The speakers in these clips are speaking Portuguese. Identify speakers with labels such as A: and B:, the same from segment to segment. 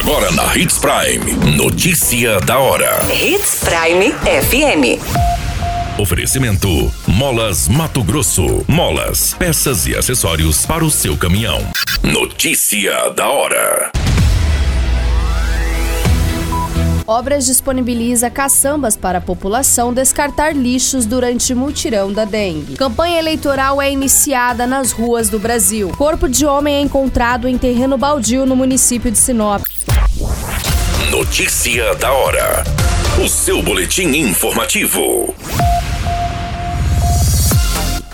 A: Agora na Hits Prime. Notícia da hora.
B: Hits Prime FM.
A: Oferecimento: Molas Mato Grosso. Molas, peças e acessórios para o seu caminhão. Notícia da hora.
C: Obras disponibiliza caçambas para a população descartar lixos durante mutirão da dengue. Campanha eleitoral é iniciada nas ruas do Brasil. Corpo de homem é encontrado em terreno baldio no município de Sinop.
A: Notícia da hora. O seu boletim informativo.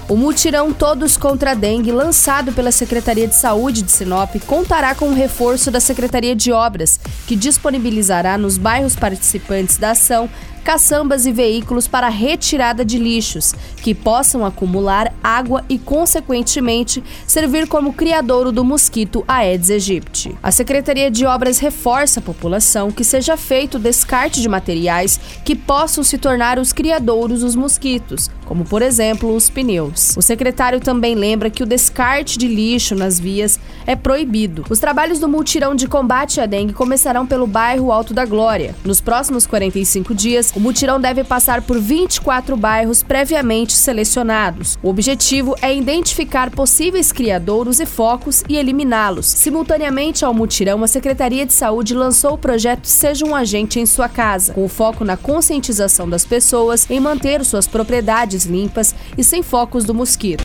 C: O mutirão Todos contra a Dengue, lançado pela Secretaria de Saúde de Sinop, contará com o reforço da Secretaria de Obras, que disponibilizará nos bairros participantes da ação caçambas e veículos para retirada de lixos, que possam acumular água e, consequentemente, servir como criadouro do mosquito Aedes aegypti. A Secretaria de Obras reforça a população que seja feito descarte de materiais que possam se tornar os criadouros dos mosquitos, como por exemplo os pneus. O secretário também lembra que o descarte de lixo nas vias é proibido. Os trabalhos do multirão de combate à dengue começarão pelo bairro Alto da Glória. Nos próximos 45 dias, o mutirão deve passar por 24 bairros previamente selecionados. O objetivo é identificar possíveis criadouros e focos e eliminá-los. Simultaneamente ao mutirão, a Secretaria de Saúde lançou o projeto Seja um Agente em Sua Casa, com foco na conscientização das pessoas em manter suas propriedades limpas e sem focos do mosquito.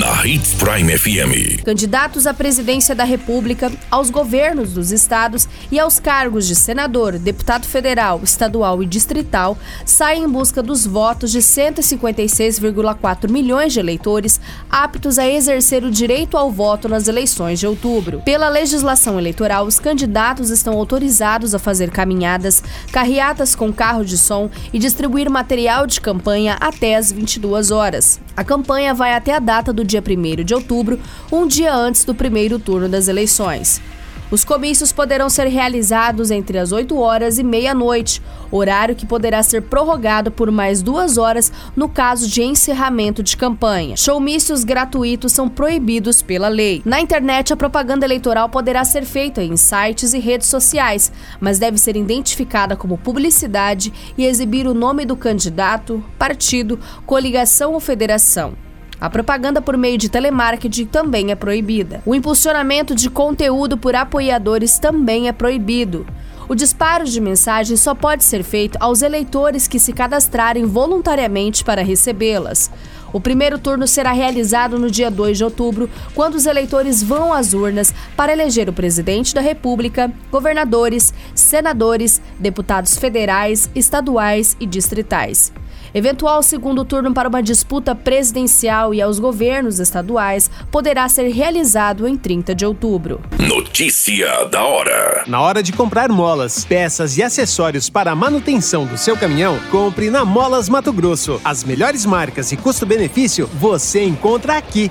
A: na Hits Prime FM.
C: Candidatos à presidência da República, aos governos dos estados e aos cargos de senador, deputado federal, estadual e distrital saem em busca dos votos de 156,4 milhões de eleitores aptos a exercer o direito ao voto nas eleições de outubro. Pela legislação eleitoral, os candidatos estão autorizados a fazer caminhadas, carreatas com carro de som e distribuir material de campanha até as 22 horas. A campanha vai até a data do dia 1 de outubro, um dia antes do primeiro turno das eleições. Os comícios poderão ser realizados entre as 8 horas e meia-noite, horário que poderá ser prorrogado por mais duas horas no caso de encerramento de campanha. Showmícios gratuitos são proibidos pela lei. Na internet, a propaganda eleitoral poderá ser feita em sites e redes sociais, mas deve ser identificada como publicidade e exibir o nome do candidato, partido, coligação ou federação. A propaganda por meio de telemarketing também é proibida. O impulsionamento de conteúdo por apoiadores também é proibido. O disparo de mensagens só pode ser feito aos eleitores que se cadastrarem voluntariamente para recebê-las. O primeiro turno será realizado no dia 2 de outubro, quando os eleitores vão às urnas para eleger o presidente da República, governadores, senadores, deputados federais, estaduais e distritais. Eventual segundo turno para uma disputa presidencial e aos governos estaduais poderá ser realizado em 30 de outubro.
A: Notícia da hora.
D: Na hora de comprar molas, peças e acessórios para a manutenção do seu caminhão, compre na Molas Mato Grosso. As melhores marcas e custo-benefício você encontra aqui.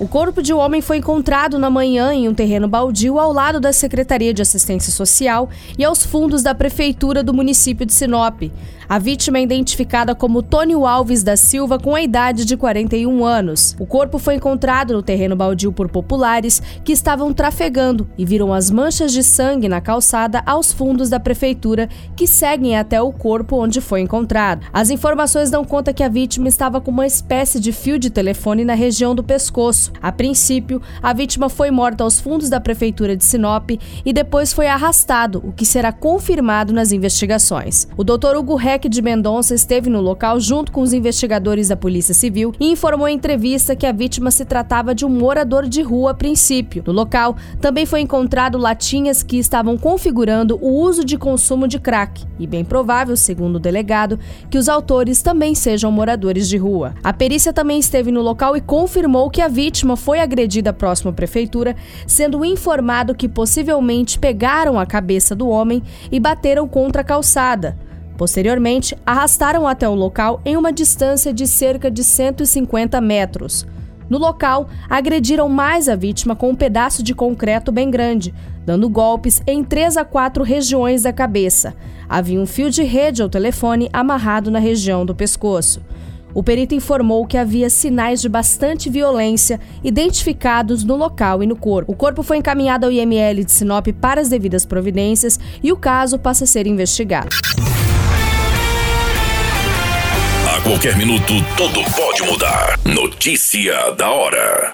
C: O corpo de um homem foi encontrado na manhã em um terreno baldio ao lado da Secretaria de Assistência Social e aos fundos da Prefeitura do município de Sinop. A vítima é identificada como Tônio Alves da Silva, com a idade de 41 anos. O corpo foi encontrado no terreno baldio por populares que estavam trafegando e viram as manchas de sangue na calçada aos fundos da prefeitura que seguem até o corpo onde foi encontrado. As informações dão conta que a vítima estava com uma espécie de fio de telefone na região do pescoço. A princípio, a vítima foi morta aos fundos da prefeitura de Sinop e depois foi arrastado, o que será confirmado nas investigações. O Dr. Hugo Reck de Mendonça esteve no local junto com os investigadores da Polícia Civil e informou em entrevista que a vítima se tratava de um morador de rua a princípio. No local, também foi encontrado latinhas que estavam configurando o uso de consumo de crack, e bem provável, segundo o delegado, que os autores também sejam moradores de rua. A perícia também esteve no local e confirmou que a vítima foi agredida próximo à prefeitura, sendo informado que possivelmente pegaram a cabeça do homem e bateram contra a calçada. Posteriormente, arrastaram até o local em uma distância de cerca de 150 metros. No local, agrediram mais a vítima com um pedaço de concreto bem grande, dando golpes em três a quatro regiões da cabeça. Havia um fio de rede ao telefone amarrado na região do pescoço. O perito informou que havia sinais de bastante violência identificados no local e no corpo. O corpo foi encaminhado ao IML de Sinop para as devidas providências e o caso passa a ser investigado.
A: A qualquer minuto, tudo pode mudar. Notícia da hora.